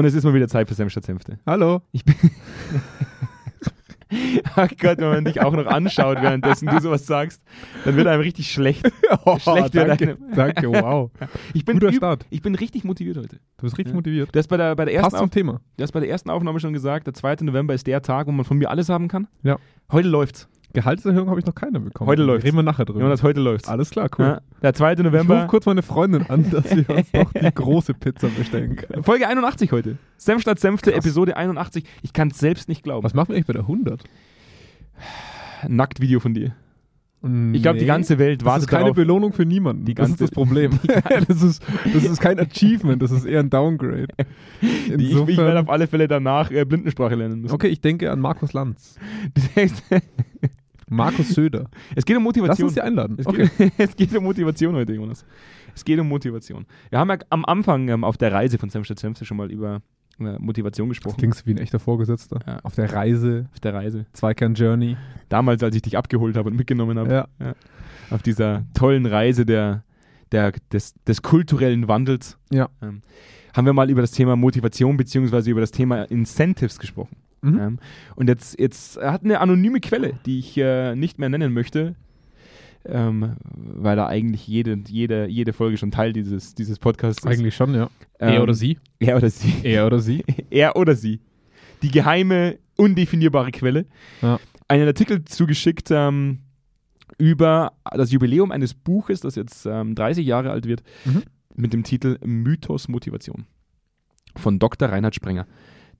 Und es ist mal wieder Zeit für Senf statt Senfte. Hallo. Ich bin. Ach Gott, wenn man dich auch noch anschaut, währenddessen du sowas sagst, dann wird einem richtig schlecht. Oh, Schlecht danke, danke, wow. Ich bin, Guter Start. ich bin richtig motiviert heute. Du bist richtig Ja. motiviert. Du hast bei der, bei, der ersten Passt zum Auf, Thema. du hast bei der ersten Aufnahme schon gesagt, der 2. November ist der Tag, wo man von mir alles haben kann. Ja. Heute läuft's. Gehaltserhöhung habe ich noch keine bekommen. Heute läuft's. Reden wir nachher drüber. Jonas, heute läuft's. Alles klar, cool. Ja, der 2. Ich rufe November. kurz meine Freundin an, dass wir uns doch die große Pizza bestellen können. Folge 81 heute. Senf statt Senfte, Krass. Episode 81. Ich kann es selbst nicht glauben. Was machen wir eigentlich bei der 100? Nacktvideo von dir. Ich glaube, die ganze Welt Das wartet ist keine darauf. Belohnung für niemanden. Die das ganze- ist das Problem. das, ist, das ist kein Achievement, das ist eher ein Downgrade. Die, ich, ich Insofern- werde auf alle Fälle danach äh, Blindensprache lernen müssen. Okay, ich denke an Markus Lanz. Markus Söder. es geht um Lass Motivation. uns die einladen. Es, Okay. geht, es geht um Motivation heute, Jonas. Es geht um Motivation. Wir haben ja am Anfang ähm, auf der Reise von statt Senfte schon mal über äh, Motivation Das gesprochen. klingt wie ein echter Vorgesetzter. Ja. Auf der Reise, Auf der Reise. Zweikern Journey. Damals, als ich dich abgeholt habe und mitgenommen habe. Ja. Auf dieser tollen Reise der, der, des, des kulturellen Wandels. Ja. Ähm, haben wir mal über das Thema Motivation beziehungsweise über das Thema Incentives gesprochen. Mhm. Ähm, und jetzt, jetzt hat eine anonyme Quelle, die ich äh, nicht mehr nennen möchte, ähm, weil da eigentlich jede, jede, jede Folge schon Teil dieses, dieses Podcasts ist. Eigentlich schon, ja. Ähm, er oder sie? Er oder sie. Er oder sie? er oder sie. Die geheime, undefinierbare Quelle. Ja. Einen Artikel zugeschickt ähm, über das Jubiläum eines Buches, das jetzt ähm, 30 Jahre alt wird, Mhm. mit dem Titel Mythos Motivation von Dr. Reinhard Sprenger,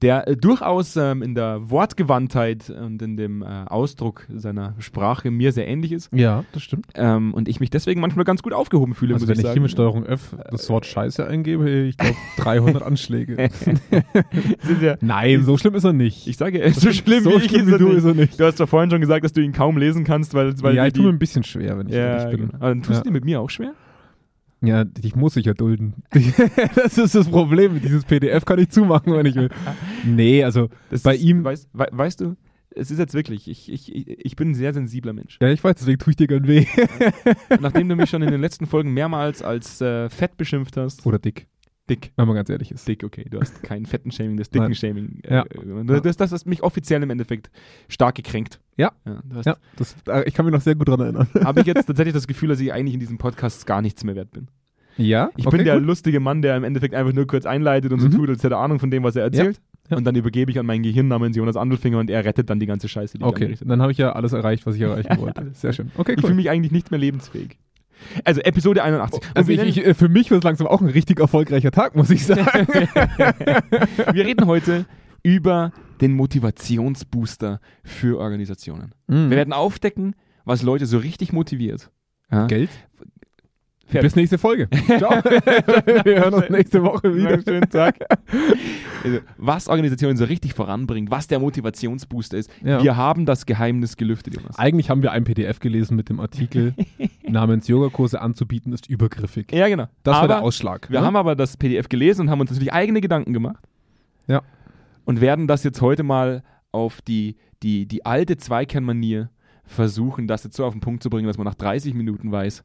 der äh, durchaus ähm, in der Wortgewandtheit und in dem äh, Ausdruck seiner Sprache mir sehr ähnlich ist Ja, das stimmt. ähm, und ich mich deswegen manchmal ganz gut aufgehoben fühle, Also muss wenn ich ich hier mit Steuerung F das Wort Scheiße eingebe, ich glaube 300 Anschläge. Sind ja, Nein, so schlimm ist er nicht. ich sage, äh, so schlimm so wie ich schlimm wie er du nicht. ist er nicht. Du hast doch vorhin schon gesagt, dass du ihn kaum lesen kannst, weil, weil ja, ich tue mir ein bisschen schwer, wenn ich ja, ehrlich bin. genau. Aber dann tust Ja. du dir mit mir auch schwer? Ja, dich muss ich ja dulden. das ist das Problem. Dieses PDF kann ich zumachen, wenn ich will. Nee, also Das Bei ist, ihm- Weißt, wei- weißt du, es ist jetzt wirklich, ich, ich, ich bin ein sehr sensibler Mensch. Ja, ich weiß, deswegen tue ich dir gern weh. Nachdem du mich schon in den letzten Folgen mehrmals als äh, fett beschimpft hast. Oder dick, Dick. wenn man ganz ehrlich ist. Dick, okay. Du hast kein fetten Shaming, das Nein. dicken Shaming. Äh, Ja. das, das, das hat mich offiziell im Endeffekt stark gekränkt. Ja. hast, Ja, das, ich kann mich noch sehr gut dran erinnern. Habe ich jetzt tatsächlich das Gefühl, dass ich eigentlich in diesem Podcast gar nichts mehr wert bin. Ja, Ich okay, bin der gut. lustige Mann, der im Endeffekt einfach nur kurz einleitet und so Mhm. tut, als hätte er Ahnung von dem, was er erzählt. Ja. Und dann übergebe ich an mein Gehirn namens Jonas Andelfinger und er rettet dann die ganze Scheiße, die ich Okay, dann habe ich ja alles erreicht, was ich erreichen wollte. Sehr schön. Okay, Ich cool. fühle mich eigentlich nicht mehr lebensfähig. Also Episode 81. Und also ich, ich, äh, für mich wird es langsam auch ein richtig erfolgreicher Tag, muss ich sagen. wir reden heute über den Motivationsbooster für Organisationen. Mhm. Wir werden aufdecken, was Leute so richtig motiviert. Ja? Geld? Fertig. Bis nächste Folge. Ciao. wir hören uns nächste Woche wieder. Schönen Tag. Also, was Organisationen so richtig voranbringt, was der Motivationsbooster ist. Ja. Wir haben das Geheimnis gelüftet, Jonas. Eigentlich haben wir ein PDF gelesen mit dem Artikel namens Yogakurse anzubieten ist übergriffig. Ja, genau. Das war aber der Ausschlag. Wir ne? haben aber das PDF gelesen und haben uns natürlich eigene Gedanken gemacht. Ja. Und werden das jetzt heute mal auf die, die, die alte Zweikernmanier versuchen, das jetzt so auf den Punkt zu bringen, dass man nach 30 Minuten weiß,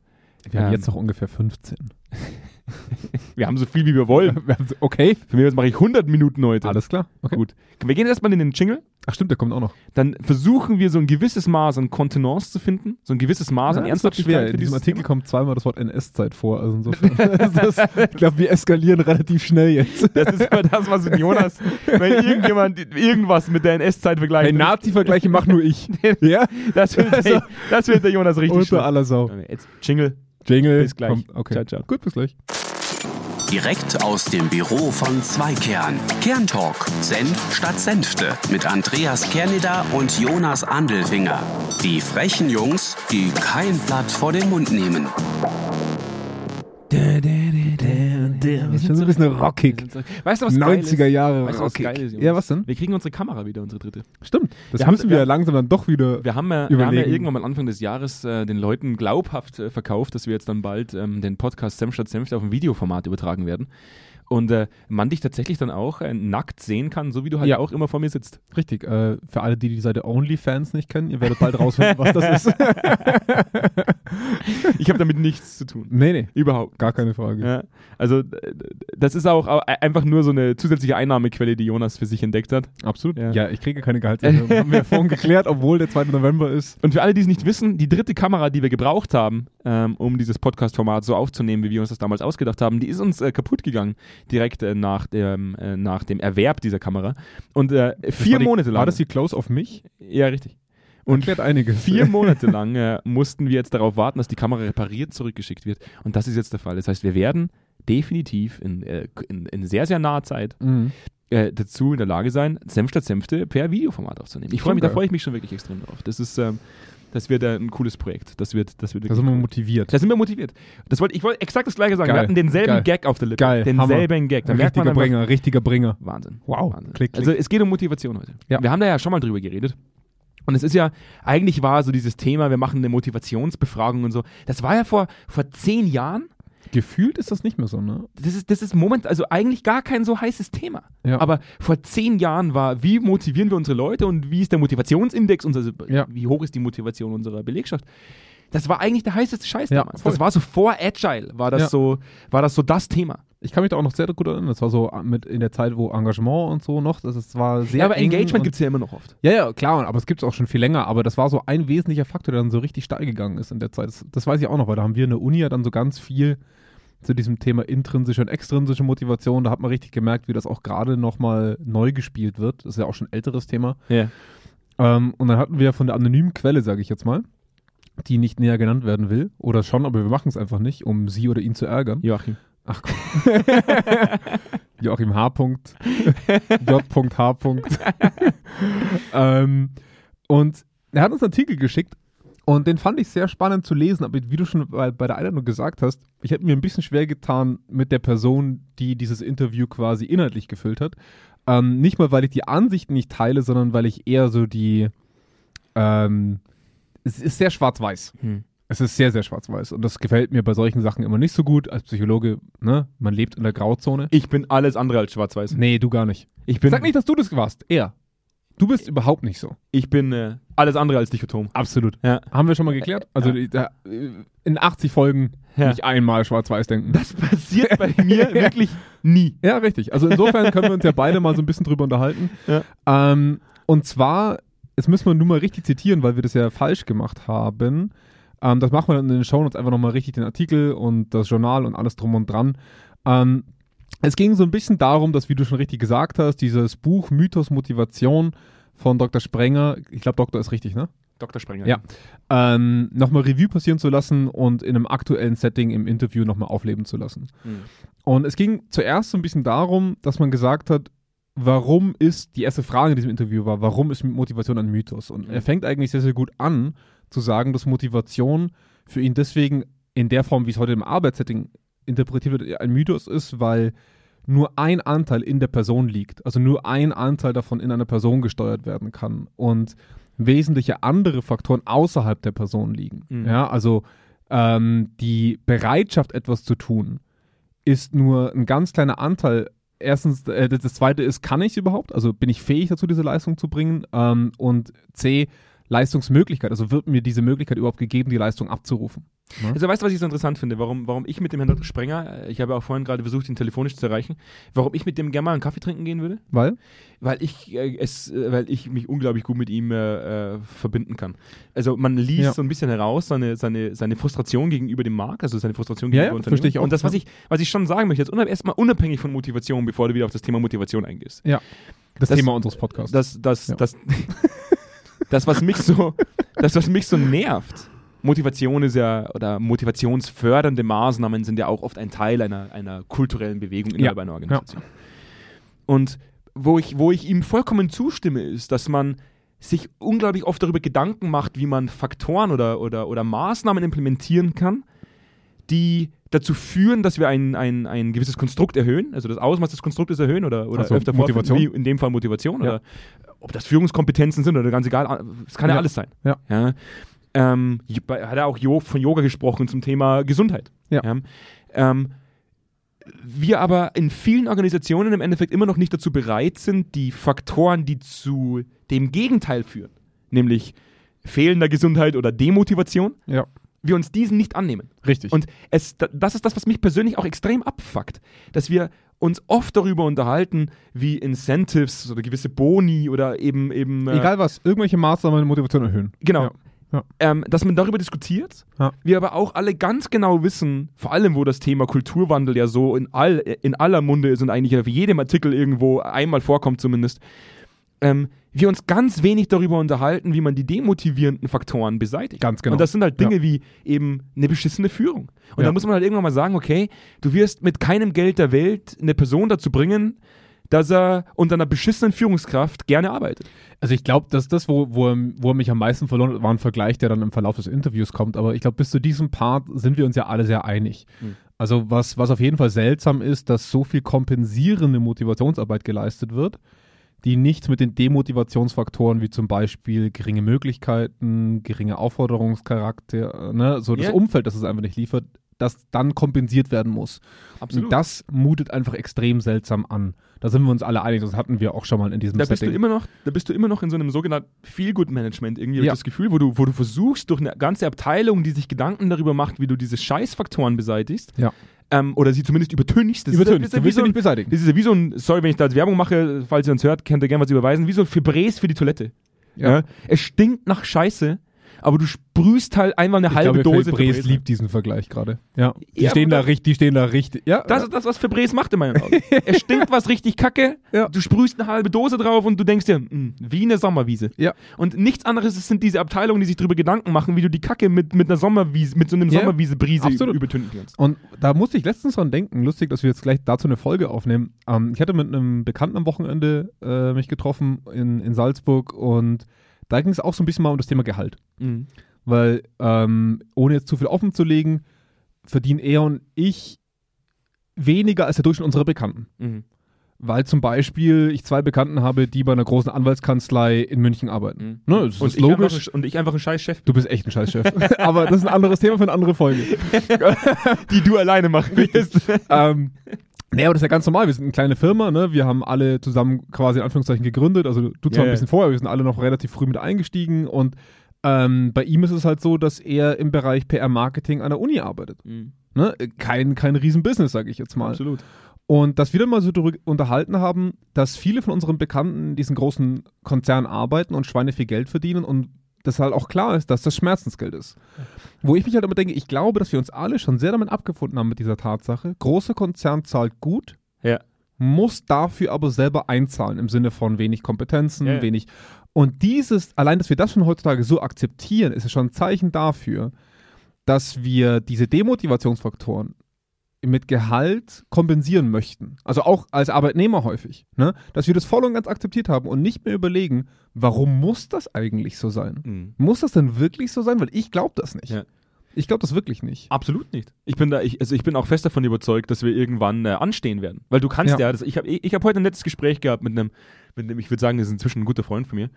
wir haben ähm, jetzt noch ungefähr 15. wir haben so viel, wie wir wollen. Wir haben so- okay, Für mich mache ich 100 Minuten heute. alles klar. Okay. Gut. Wir gehen erstmal in den Jingle. Ach stimmt, der kommt auch noch. Dann versuchen wir so ein gewisses Maß an Kontenance zu finden, so ein gewisses Maß an Ja, wird Ernsthaftigkeit schwer. In diesem Artikel Thema. kommt zweimal das Wort NS-Zeit vor. Also insofern. das, ich glaube, wir eskalieren relativ schnell jetzt. Das ist immer das, was in Jonas, wenn irgendjemand irgendwas mit der NS-Zeit vergleicht. Hey, Nazi-Vergleiche mach nur ich. ja? das, wird, Also- das wird der Jonas richtig Unter schlimm. aller Sau. Jetzt Jingle. Jingle. Bis gleich. Kommt. Okay. Ciao, ciao. Gut, bis gleich. Direkt aus dem Büro von Zweikern. Kerntalk. Senf statt Senfte. Mit Andreas Kerneder und Jonas Andelfinger. Die frechen Jungs, die kein Blatt vor den Mund nehmen. Das ist schon so ein bisschen rockig. Weißt du, was geil 90er ist? Jahre Weißt du, was rockig. geil ist? Ja, was denn? Wir kriegen unsere Kamera wieder, unsere dritte. Stimmt. Das Wir haben- müssen wir wir- ja langsam dann doch wieder. Wir haben ja, wir haben ja irgendwann mal Anfang des Jahres äh, den Leuten glaubhaft äh, verkauft, dass wir jetzt dann bald ähm, den Podcast Senf statt Senf auf ein Videoformat übertragen werden. Und äh, man dich tatsächlich dann auch äh, nackt sehen kann, so wie du halt Ja. auch immer vor mir sitzt. Richtig, äh, für alle, die die Seite OnlyFans nicht kennen, ihr werdet bald rausfinden, was das ist. Ich habe damit nichts zu tun. nee, nee, Überhaupt. gar keine Frage. Ja, also das ist auch au- einfach nur so eine zusätzliche Einnahmequelle, die Jonas für sich entdeckt hat. Absolut. Ja. Ja. ich kriege keine Gehaltserhöhung. Haben wir vorhin geklärt, obwohl der 2. November ist. Und für alle, die es nicht wissen, die dritte Kamera, die wir gebraucht haben, ähm, um dieses Podcast-Format so aufzunehmen, wie wir uns das damals ausgedacht haben, die ist uns äh, kaputt gegangen, direkt äh, nach, dem, äh, nach dem Erwerb dieser Kamera. Und äh, vier die, Monate lang. War das die Close auf mich? ja, richtig. Und vier Monate lang äh, mussten wir jetzt darauf warten, dass die Kamera repariert zurückgeschickt wird. Und das ist jetzt der Fall. Das heißt, wir werden definitiv in, äh, in, in sehr, sehr naher Zeit Mhm. Äh, dazu in der Lage sein, Senf statt Senfte per Videoformat aufzunehmen. Ich freue mich, da freue ich mich schon wirklich extrem drauf. Das ist, ähm, das wird äh, ein cooles Projekt. Das wird, das wird Da sind wir motiviert. Da sind wir motiviert. Das wollte, ich wollte exakt das gleiche sagen. Geil. Wir hatten denselben Geil. Gag auf der Lippe. Geil. Denselben Gag. Da richtiger einfach, Bringer, richtiger Bringer. Wahnsinn. Wow. Wahnsinn. Klick, klick. Also es geht um Motivation heute. Ja. Wir haben da ja schon mal drüber geredet. Und es ist ja, eigentlich war so dieses Thema, wir machen eine Motivationsbefragung und so. Das war ja vor, vor zehn Jahren. Gefühlt ist das nicht mehr so, ne? Das ist, das ist Moment, also eigentlich gar kein so heißes Thema. Ja. Aber vor zehn Jahren war, wie motivieren wir unsere Leute und wie ist der Motivationsindex, unser, Ja. wie hoch ist die Motivation unserer Belegschaft? Das war eigentlich der heißeste Scheiß damals. Das war so vor Agile, war das, so, war das so das Thema. Ich kann mich da auch noch sehr gut erinnern. Das war so mit in der Zeit, wo Engagement und so noch, das ist, war sehr Ja, aber eng Engagement gibt es ja immer noch oft. Ja, ja, klar, aber es gibt es auch schon viel länger. Aber das war so ein wesentlicher Faktor, der dann so richtig steil gegangen ist in der Zeit. Das, das weiß ich auch noch, weil da haben wir in der Uni ja dann so ganz viel zu diesem Thema intrinsische und extrinsische Motivation. Da hat man richtig gemerkt, wie das auch gerade nochmal neu gespielt wird. Das ist ja auch schon ein älteres Thema. Ja. Ähm, und dann hatten wir von der anonymen Quelle, sage ich jetzt mal, die nicht näher genannt werden will. Oder schon, aber wir machen es einfach nicht, um sie oder ihn zu ärgern. Joachim. Ach komm. Joachim H. J.H. Ähm, und er hat uns einen Artikel geschickt und den fand ich sehr spannend zu lesen, aber wie du schon bei, bei der Einladung gesagt hast, ich hätte mir ein bisschen schwer getan mit der Person, die dieses Interview quasi inhaltlich gefüllt hat. Ähm, nicht mal, weil ich die Ansichten nicht teile, sondern weil ich eher so die ähm, es ist sehr schwarz-weiß. Hm. Es ist sehr, sehr schwarz-weiß. Und das gefällt mir bei solchen Sachen immer nicht so gut. Als Psychologe, ne, man lebt in der Grauzone. Ich bin alles andere als schwarz-weiß. Nee, du gar nicht. Ich bin, Sag nicht, dass du das warst. Er. Du bist überhaupt nicht so. ich bin äh, alles andere als dichotom. Absolut. Ja. Haben wir schon mal geklärt? Also die- da, äh, in 80 Folgen Ja. nicht einmal schwarz-weiß denken. Das passiert bei mir wirklich nie. ja, richtig. Also insofern können wir uns ja beide mal so ein bisschen drüber unterhalten. Ja. Ähm, und zwar, jetzt müssen wir nur mal richtig zitieren, weil wir das ja falsch gemacht haben. Ähm, das machen wir dann in den Shownotes einfach nochmal richtig den Artikel und das Journal und alles drum und dran. Ähm, es ging so ein bisschen darum, dass, wie du schon richtig gesagt hast, dieses Buch Mythos Motivation von Dr. Sprenger, ich glaube, Doktor ist richtig, ne? Dr. Sprenger. Ja. Ähm, nochmal Revue passieren zu lassen und in einem aktuellen Setting im Interview nochmal aufleben zu lassen. Mhm. Und es ging zuerst so ein bisschen darum, dass man gesagt hat, warum ist, die erste Frage in diesem Interview war, warum ist Motivation ein Mythos? Und er fängt eigentlich sehr, sehr gut an zu sagen, dass Motivation für ihn deswegen in der Form, wie es heute im Arbeitssetting interpretiert wird, ein Mythos ist, weil nur ein Anteil in der Person liegt. Also nur ein Anteil davon in einer Person gesteuert werden kann. Und wesentliche andere Faktoren außerhalb der Person liegen. Mhm. Ja, also ähm, die Bereitschaft, etwas zu tun, ist nur ein ganz kleiner Anteil. Erstens, äh, das zweite ist, kann ich es überhaupt? Also bin ich fähig dazu, diese Leistung zu bringen? Ähm, und C, Leistungsmöglichkeit. Also wird mir diese Möglichkeit überhaupt gegeben, die Leistung abzurufen? Also weißt du, was ich so interessant finde? Warum, warum ich mit dem Herrn Dr. Sprenger, ich habe auch vorhin gerade versucht, ihn telefonisch zu erreichen, warum ich mit dem gerne mal einen Kaffee trinken gehen würde? Weil? Weil ich äh, es, äh, weil ich mich unglaublich gut mit ihm äh, äh, verbinden kann. Also man liest Ja. so ein bisschen heraus seine, seine, seine Frustration gegenüber dem Markt, also seine Frustration Ja, gegenüber ja, Unternehmen. verstehe ich auch, Und das, was ja. ich, was ich schon sagen möchte, jetzt unab- erstmal unabhängig von Motivation, bevor du wieder auf das Thema Motivation eingehst. Das, Das- Thema unseres Podcasts. Das, das, Ja. das, das, was mich so, das, was mich so nervt. Motivation ist ja, oder motivationsfördernde Maßnahmen sind ja auch oft ein Teil einer, einer kulturellen Bewegung innerhalb Ja. einer Organisation. Und wo ich, wo ich ihm vollkommen zustimme, ist, dass man sich unglaublich oft darüber Gedanken macht, wie man Faktoren oder, oder, oder Maßnahmen implementieren kann, die dazu führen, dass wir ein, ein, ein gewisses Konstrukt erhöhen, also das Ausmaß des Konstruktes erhöhen oder, oder Also öfter Motivation. fortführen, wie in dem Fall Motivation Ja. oder ob das Führungskompetenzen sind oder ganz egal, es kann ja, Ja. alles sein. Ja. Ähm, j- bei- hat er auch von Yoga gesprochen zum Thema Gesundheit. Ja. Ähm, wir aber in vielen Organisationen im Endeffekt immer noch nicht dazu bereit sind, die Faktoren, die zu dem Gegenteil führen, nämlich fehlender Gesundheit oder Demotivation, Ja, wir uns diesen nicht annehmen. richtig. Und es, da- das ist das, was mich persönlich auch extrem abfuckt, dass wir uns oft darüber unterhalten, wie Incentives oder gewisse Boni oder eben eben äh, Egal was, irgendwelche Maßnahmen Motivation erhöhen. Genau. Ja. Ja. Ähm, dass man darüber diskutiert, Ja. wir aber auch alle ganz genau wissen, vor allem wo das Thema Kulturwandel ja so in, all, in aller Munde ist und eigentlich auf jedem Artikel irgendwo einmal vorkommt zumindest, ähm, wir uns ganz wenig darüber unterhalten, wie man die demotivierenden Faktoren beseitigt. Ganz genau. Und das sind halt Dinge Ja. wie eben eine beschissene Führung. Und Ja. da muss man halt irgendwann mal sagen, okay, du wirst mit keinem Geld der Welt eine Person dazu bringen, dass er unter einer beschissenen Führungskraft gerne arbeitet. Also ich glaube, dass das, wo, wo, wo er mich am meisten verloren hat, war ein Vergleich, der dann im Verlauf des Interviews kommt. Aber ich glaube, bis zu diesem Part sind wir uns ja alle sehr einig. Mhm. Also was, was auf jeden Fall seltsam ist, dass so viel kompensierende Motivationsarbeit geleistet wird, die nichts mit den Demotivationsfaktoren wie zum Beispiel geringe Möglichkeiten, geringe Aufforderungscharakter, ne, so das Ja. Umfeld, das es einfach nicht liefert, das dann kompensiert werden muss. Und das mutet einfach extrem seltsam an. Da sind wir uns alle einig, das hatten wir auch schon mal in diesem da bist du immer noch, da bist du immer noch in so einem sogenannten Feel-Good-Management irgendwie Ja. das Gefühl, wo du, wo du versuchst durch eine ganze Abteilung, die sich Gedanken darüber macht, wie du diese Scheißfaktoren beseitigst, Ja. Ähm, oder sie zumindest übertönigst. Das ist, ja- du das willst ist ja sie wie nicht so ein, beseitigen. das ist ja wie so ein, sorry, wenn ich da jetzt Werbung mache, falls ihr uns hört, könnt ihr gerne was überweisen, wie so ein Febrés für die Toilette. Ja. Es stinkt nach Scheiße, aber du sprühst halt einmal eine Ich halbe glaube, Dose Febrés Febrés. liebt diesen Vergleich gerade. Ja. Die Ja, stehen da richtig, die stehen da richtig. Ja. Das ist das, was Febrés macht in meinen Augen. es stinkt was richtig kacke, Ja. du sprühst eine halbe Dose drauf und du denkst dir, "Mm, wie eine Sommerwiese. Ja. Und nichts anderes sind diese Abteilungen, die sich darüber Gedanken machen, wie du die Kacke mit, mit einer Sommerwiese, mit so einem Ja, Sommerwiese-Brise übertünchen kannst. Und da musste ich letztens dran denken, lustig, dass wir jetzt gleich dazu eine Folge aufnehmen. Ähm, ich hatte mit einem Bekannten am Wochenende äh, mich getroffen in, in Salzburg und da ging es auch so ein bisschen mal um das Thema Gehalt. Mhm. Weil, ähm, ohne jetzt zu viel offen zu legen, verdienen er und ich weniger als der Durchschnitt unserer Bekannten. Mhm. Weil zum Beispiel ich zwei Bekannten habe, die bei einer großen Anwaltskanzlei in München arbeiten. Mhm. Ne, das und, ist logisch. ein, und ich einfach ein scheiß Chef, Du bist echt ein Scheißchef. Aber das ist ein anderes Thema für eine andere Folge. die du alleine machen wirst. ähm, nee, aber das ist ja ganz normal. Wir sind eine kleine Firma, ne? Wir haben alle zusammen quasi in Anführungszeichen gegründet. Also du zwar Ja, ein bisschen vorher, wir sind alle noch relativ früh mit eingestiegen und ähm, bei ihm ist es halt so, dass er im Bereich PR-Marketing an der Uni arbeitet. Mhm. Ne? Kein, kein Riesenbusiness, sage ich jetzt mal. Absolut. Und dass wir dann mal so darüber unterhalten haben, dass viele von unseren Bekannten in diesen großen Konzernen arbeiten und Schweine viel Geld verdienen und das halt auch klar ist, dass das Schmerzensgeld ist. Wo ich mich halt immer denke, ich glaube, dass wir uns alle schon sehr damit abgefunden haben mit dieser Tatsache. Großer Konzern zahlt gut, Ja. muss dafür aber selber einzahlen im Sinne von wenig Kompetenzen, Ja, ja. wenig. Und dieses, allein, dass wir das schon heutzutage so akzeptieren, ist ja schon ein Zeichen dafür, dass wir diese Demotivationsfaktoren mit Gehalt kompensieren möchten. Also auch als Arbeitnehmer häufig. Ne? Dass wir das voll und ganz akzeptiert haben und nicht mehr überlegen, warum muss das eigentlich so sein? Mhm. Muss das denn wirklich so sein? Weil ich glaube das nicht. Ja. Ich glaube das wirklich nicht. Absolut nicht. Ich bin da, ich, also ich bin auch fest davon überzeugt, dass wir irgendwann äh, anstehen werden. Weil du kannst ja, Ja. das, ich habe ich hab heute ein nettes Gespräch gehabt mit einem, mit einem, ich würde sagen, das ist inzwischen ein guter Freund von mir,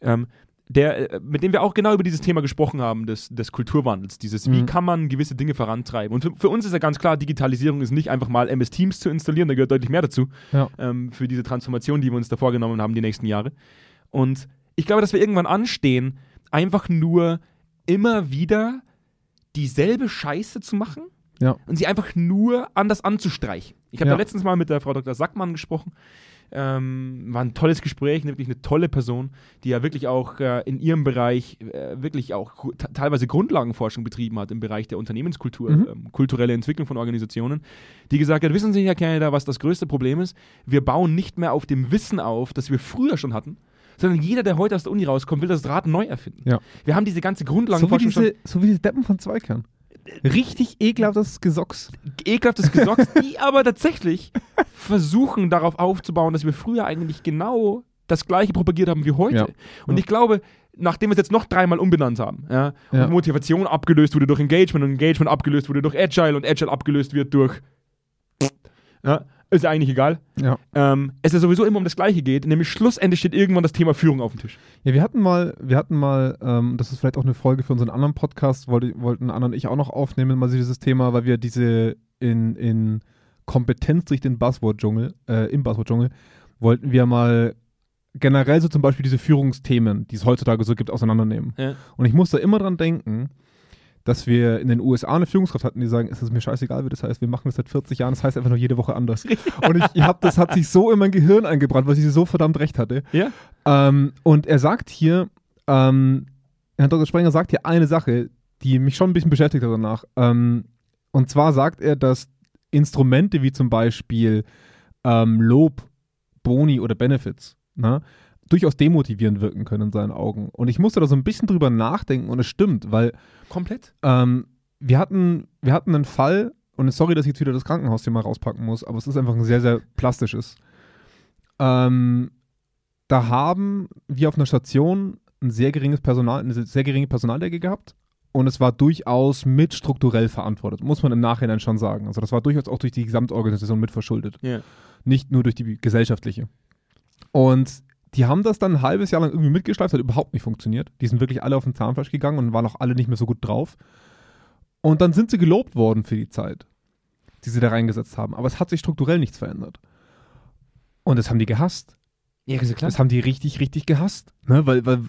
ähm, der, äh, mit dem wir auch genau über dieses Thema gesprochen haben, des, des Kulturwandels, dieses, wie Mhm. kann man gewisse Dinge vorantreiben. Und für, für uns ist ja ganz klar, Digitalisierung ist nicht einfach mal MS Teams zu installieren, da gehört deutlich mehr dazu, Ja. ähm, für diese Transformation, die wir uns da vorgenommen haben, die nächsten Jahre. Und ich glaube, dass wir irgendwann anstehen, einfach nur immer wieder dieselbe Scheiße zu machen Ja. und sie einfach nur anders anzustreichen. Ich habe Ja. da letztens mal mit der Frau Dr. Sackmann gesprochen. Ähm, war ein tolles Gespräch, wirklich eine tolle Person, die ja wirklich auch äh, in ihrem Bereich äh, wirklich auch teilweise Grundlagenforschung betrieben hat im Bereich der Unternehmenskultur, Mhm. ähm, kulturelle Entwicklung von Organisationen, die gesagt hat, wissen Sie, Herr Canada, was das größte Problem ist? Wir bauen nicht mehr auf dem Wissen auf, das wir früher schon hatten, sondern jeder, der heute aus der Uni rauskommt, will das Rad neu erfinden. Ja. Wir haben diese ganze So wie, Grundlagenforschung diese, so wie diese Deppen von Zweikern. Richtig ekelhaftes Gesocks. ekelhaftes Gesocks, die aber tatsächlich versuchen darauf aufzubauen, dass wir früher eigentlich genau das gleiche propagiert haben wie heute. Ja. Und Ja. ich glaube, nachdem wir es jetzt noch dreimal umbenannt haben, ja, und Motivation abgelöst wurde durch Engagement und Engagement abgelöst wurde durch Agile und Agile abgelöst wird durch ist ja eigentlich egal. Ja. Ähm, es ja sowieso immer um das Gleiche geht, nämlich schlussendlich steht irgendwann das Thema Führung auf dem Tisch. Ja, wir hatten mal, wir hatten mal, ähm, das ist vielleicht auch eine Folge für unseren anderen Podcast, wollte, wollten Anna und ich auch noch aufnehmen, mal dieses Thema, weil wir diese in, in Kompetenz durch den Buzzword-Dschungel, äh, im Buzzword-Dschungel, wollten wir mal generell so zum Beispiel diese Führungsthemen, die es heutzutage so gibt, auseinandernehmen. Ja. Und ich muss da immer dran denken, dass wir in den USA eine Führungskraft hatten, die sagen, es ist mir scheißegal, wie das heißt, wir machen das seit 40 Jahren, das heißt einfach nur jede Woche anders. Und ich, ich hab, das hat sich so in mein Gehirn eingebrannt, weil sie so verdammt recht hatte. Ja? Ähm, und er sagt hier, ähm, Herr Dr. Sprenger sagt hier eine Sache, die mich schon ein bisschen beschäftigt hat danach. Ähm, und zwar sagt er, dass Instrumente wie zum Beispiel ähm, Lob, Boni oder Benefits na, durchaus demotivierend wirken können in seinen Augen. Und ich musste da so ein bisschen drüber nachdenken und es stimmt, weil Komplett? ähm, wir, hatten, wir hatten einen Fall, und sorry, dass ich jetzt wieder das Krankenhausthema rauspacken muss, aber es ist einfach ein sehr, sehr plastisches. Ähm, da haben wir auf einer Station ein sehr geringes Personal, eine sehr geringe Personaldecke gehabt und es war durchaus mit strukturell verantwortet, muss man im Nachhinein schon sagen. Also das war durchaus auch durch die Gesamtorganisation mit verschuldet, Ja. nicht nur durch die gesellschaftliche. Und die haben das dann ein halbes Jahr lang irgendwie mitgeschleift, hat überhaupt nicht funktioniert. Die sind wirklich alle auf den Zahnfleisch gegangen und waren auch alle nicht mehr so gut drauf. Und dann sind sie gelobt worden für die Zeit, die sie da reingesetzt haben. Aber es hat sich strukturell nichts verändert. Und das haben die gehasst. Ja, klar. Das haben die richtig, richtig gehasst. Ne? Weil, weil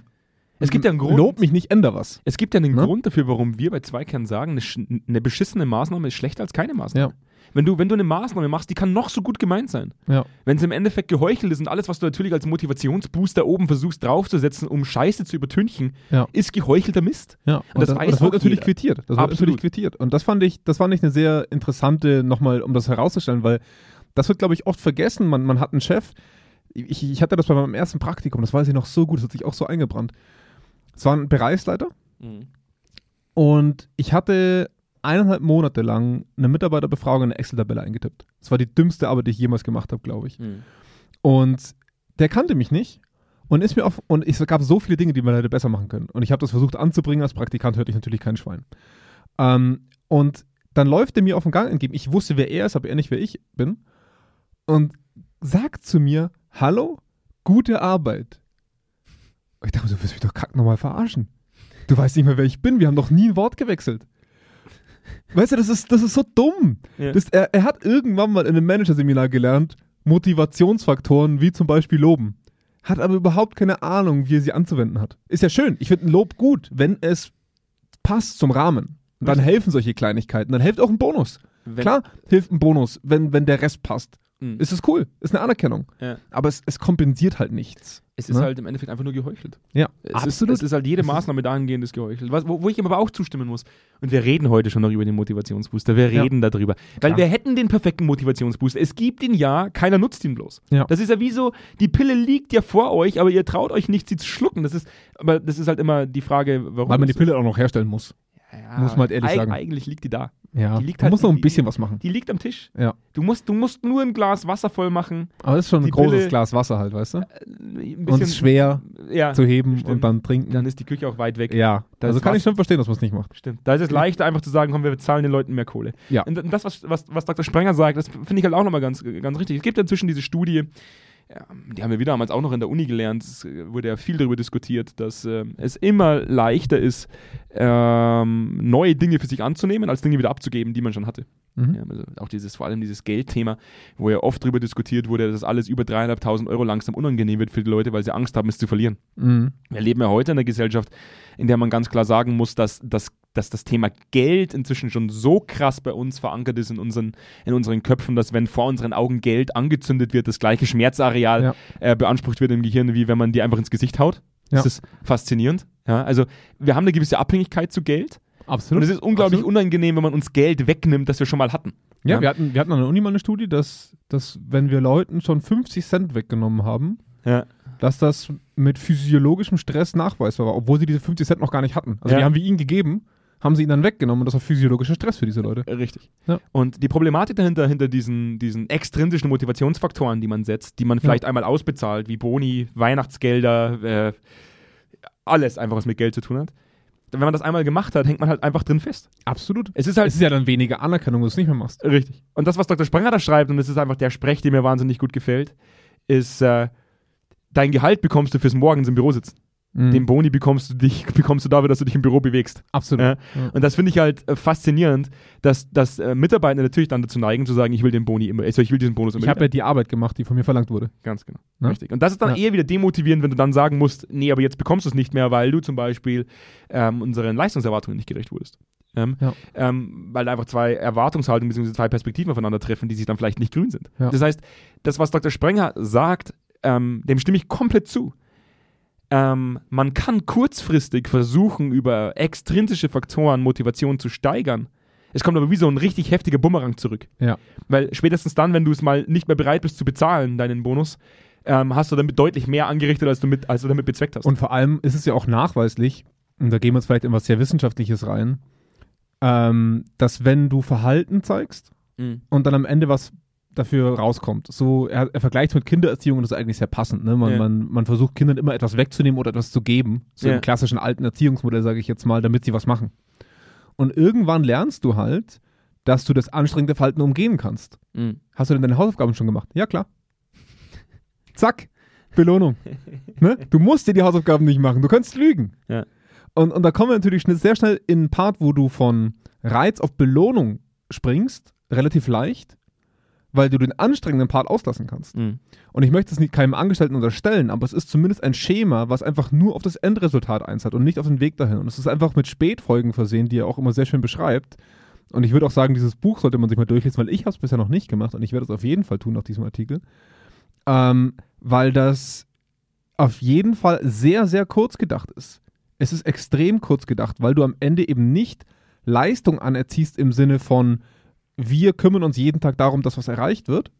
Es gibt ja einen Grund. Lob mich nicht, änder was. Es gibt ja einen Ne? Grund dafür, warum wir bei Zweikern sagen, eine, eine beschissene Maßnahme ist schlechter als keine Maßnahme. Ja. Wenn, du, wenn du eine Maßnahme machst, die kann noch so gut gemeint sein. Ja. Wenn es im Endeffekt geheuchelt ist und alles, was du natürlich als Motivationsbooster oben versuchst draufzusetzen, um Scheiße zu übertünchen, Ja. ist geheuchelter Mist. Ja, und, das das, weiß und das wird natürlich jeder. quittiert. Das wird Absolut. natürlich quittiert. Und das fand ich, das fand ich eine sehr interessante, nochmal, um das herauszustellen, weil das wird, glaube ich, oft vergessen. Man, man hat einen Chef. Ich, ich hatte das bei meinem ersten Praktikum, das weiß ich noch so gut, das hat sich auch so eingebrannt. Es war ein Bereichsleiter und ich hatte eineinhalb Monate lang eine Mitarbeiterbefragung in eine Excel-Tabelle eingetippt. Das war die dümmste Arbeit, die ich jemals gemacht habe, glaube ich. Und der kannte mich nicht und ist mir auf und es gab so viele Dinge, die man hätte besser machen können. Und ich habe das versucht anzubringen. Als Praktikant hörte ich natürlich kein Schwein. Ähm, und dann läuft er mir auf den Gang entgegen. Ich wusste, wer er ist, aber er nicht, wer ich bin. Und sagt zu mir: Hallo, gute Arbeit. Und ich dachte, du wirst mich doch kack nochmal verarschen. Du weißt nicht mehr, wer ich bin. Wir haben noch nie ein Wort gewechselt. Weißt du, das ist, das ist so dumm. Ja. Das, er, er hat irgendwann mal in einem Managerseminar gelernt, Motivationsfaktoren wie zum Beispiel Loben. Hat aber überhaupt keine Ahnung, wie er sie anzuwenden hat. Ist ja schön. Ich finde ein Lob gut, wenn es passt zum Rahmen. Und dann helfen solche Kleinigkeiten. Dann hilft auch ein Bonus. Wenn- Klar, hilft ein Bonus, wenn, wenn der Rest passt. Mhm. Ist es cool. Ist eine Anerkennung. Ja. Aber es, es kompensiert halt nichts. Es ist Ne? halt im Endeffekt einfach nur geheuchelt. Ja, Es absolut. Ist, es ist halt jede ist- Maßnahme dahingehend ist geheuchelt. Was, wo, wo ich ihm aber auch zustimmen muss. Und wir reden heute schon noch über den Motivationsbooster. Wir Ja. reden darüber. Weil Klar. wir hätten den perfekten Motivationsbooster. Es gibt ihn ja, keiner nutzt ihn bloß. Ja. Das ist ja wie so, die Pille liegt ja vor euch, aber ihr traut euch nicht, sie zu schlucken. Das ist, aber das ist halt immer die Frage, warum. Weil man die Pille auch noch herstellen muss. Ja, muss man halt ehrlich eig- sagen. Eigentlich liegt die da. Ja. Die liegt Man halt- muss noch ein die- bisschen was machen. Die liegt am Tisch. Ja. Du musst, du musst nur ein Glas Wasser voll machen. Aber das ist schon ein Die großes Pille- Glas Wasser halt, weißt du? Ein Und es ist schwer ja, zu heben stimmt. und dann trinken. Dann ist die Küche auch weit weg. ja, Da also kann was- ich schon verstehen, dass man es nicht macht. Stimmt. Da ist es leichter, einfach zu sagen, komm, wir zahlen den Leuten mehr Kohle. Ja. Und und das, was, was, was Dr. Sprenger sagt, das finde ich halt auch nochmal ganz, ganz richtig. Es gibt inzwischen diese Studie, die haben wir wieder damals auch noch in der Uni gelernt, es äh, wurde ja viel darüber diskutiert, dass ähm, es immer leichter ist, ähm, neue Dinge für sich anzunehmen, als Dinge wieder abzugeben, die man schon hatte. Mhm. Ja, also auch dieses, vor allem dieses Geldthema, wo ja oft darüber diskutiert wurde, dass alles über dreieinhalbtausend Euro langsam unangenehm wird für die Leute, weil sie Angst haben, es zu verlieren. Mhm. Wir leben ja heute in einer Gesellschaft, in der man ganz klar sagen muss, dass, dass, dass das Thema Geld inzwischen schon so krass bei uns verankert ist in unseren, in unseren Köpfen, dass wenn vor unseren Augen Geld angezündet wird, das gleiche Schmerzareal Ja. äh, beansprucht wird im Gehirn, wie wenn man dir einfach ins Gesicht haut. Ja. Das ist faszinierend. Ja, also wir haben eine gewisse Abhängigkeit zu Geld und Absolut. es ist unglaublich Absolut. unangenehm, wenn man uns Geld wegnimmt, das wir schon mal hatten. Ja, wir hatten, wir hatten an der Uni mal eine Studie, dass, dass wenn wir Leuten schon 50 Cent weggenommen haben, ja. dass das mit physiologischem Stress nachweisbar war, obwohl sie diese 50 Cent noch gar nicht hatten. Also Ja. die haben wir ihnen gegeben, haben sie ihnen dann weggenommen und das war physiologischer Stress für diese Leute. Äh, Richtig. Ja. Und die Problematik dahinter, hinter diesen, diesen extrinsischen Motivationsfaktoren, die man setzt, die man vielleicht einmal ausbezahlt, wie Boni, Weihnachtsgelder, äh, alles einfach, was mit Geld zu tun hat. Wenn man das einmal gemacht hat, hängt man halt einfach drin fest. Absolut. Es ist halt Es ist ja dann weniger Anerkennung, wenn du es nicht mehr machst. richtig. Und das, was Dr. Spranger da schreibt, und das ist einfach der Sprech, der mir wahnsinnig gut gefällt, ist, äh, dein Gehalt bekommst du fürs Morgens im Büro sitzen. Mhm. Den Boni bekommst du dich, bekommst du dafür, dass du dich im Büro bewegst. Absolut. Ja. Ja. Und das finde ich halt äh, faszinierend, dass, dass äh, Mitarbeiter natürlich dann dazu neigen, zu sagen, ich will den Boni immer, also ich will diesen Bonus immer. Ich habe ja die Arbeit gemacht, die von mir verlangt wurde. Ganz genau. Ne? Richtig. Und das ist dann Ja. eher wieder demotivierend, wenn du dann sagen musst, nee, aber jetzt bekommst du es nicht mehr, weil du zum Beispiel ähm, unseren Leistungserwartungen nicht gerecht wurdest. Ähm, Ja. ähm, weil einfach zwei Erwartungshaltungen bzw. zwei Perspektiven aufeinandertreffen, die sich dann vielleicht nicht grün sind. Ja. Das heißt, das, was Dr. Sprenger sagt, ähm, dem stimme ich komplett zu. Ähm, man kann kurzfristig versuchen, über extrinsische Faktoren Motivation zu steigern. Es kommt aber wie so ein richtig heftiger Bumerang zurück. Ja. Weil spätestens dann, wenn du es mal nicht mehr bereit bist zu bezahlen, deinen Bonus, ähm, hast du damit deutlich mehr angerichtet, als du, mit, als du damit bezweckt hast. Und vor allem ist es ja auch nachweislich, und da gehen wir jetzt vielleicht in was sehr Wissenschaftliches rein, ähm, dass wenn du Verhalten zeigst Mhm. und dann am Ende was dafür rauskommt. So, er, er vergleicht es mit Kindererziehung und das ist eigentlich sehr passend. Ne? Man, Ja. man, man versucht Kindern immer etwas wegzunehmen oder etwas zu geben. So Ja. im klassischen alten Erziehungsmodell, sage ich jetzt mal, damit sie was machen. Und irgendwann lernst du halt, dass du das anstrengende Verhalten umgehen kannst. Mhm. Hast du denn deine Hausaufgaben schon gemacht? Ja, klar. Zack, Belohnung. ne? Du musst dir die Hausaufgaben nicht machen, du kannst lügen. Ja. Und, und da kommen wir natürlich sehr schnell in einen Part, wo du von Reiz auf Belohnung springst, relativ leicht, weil du den anstrengenden Part auslassen kannst. Mhm. Und ich möchte es nicht keinem Angestellten unterstellen, aber es ist zumindest ein Schema, was einfach nur auf das Endresultat einzahlt und nicht auf den Weg dahin. Und es ist einfach mit Spätfolgen versehen, die er auch immer sehr schön beschreibt. Und ich würde auch sagen, dieses Buch sollte man sich mal durchlesen, weil ich habe es bisher noch nicht gemacht und ich werde es auf jeden Fall tun nach diesem Artikel. Ähm, weil das auf jeden Fall sehr, sehr kurz gedacht ist. Es ist extrem kurz gedacht, weil du am Ende eben nicht Leistung anerziehst im Sinne von, wir kümmern uns jeden Tag darum, dass was erreicht wird,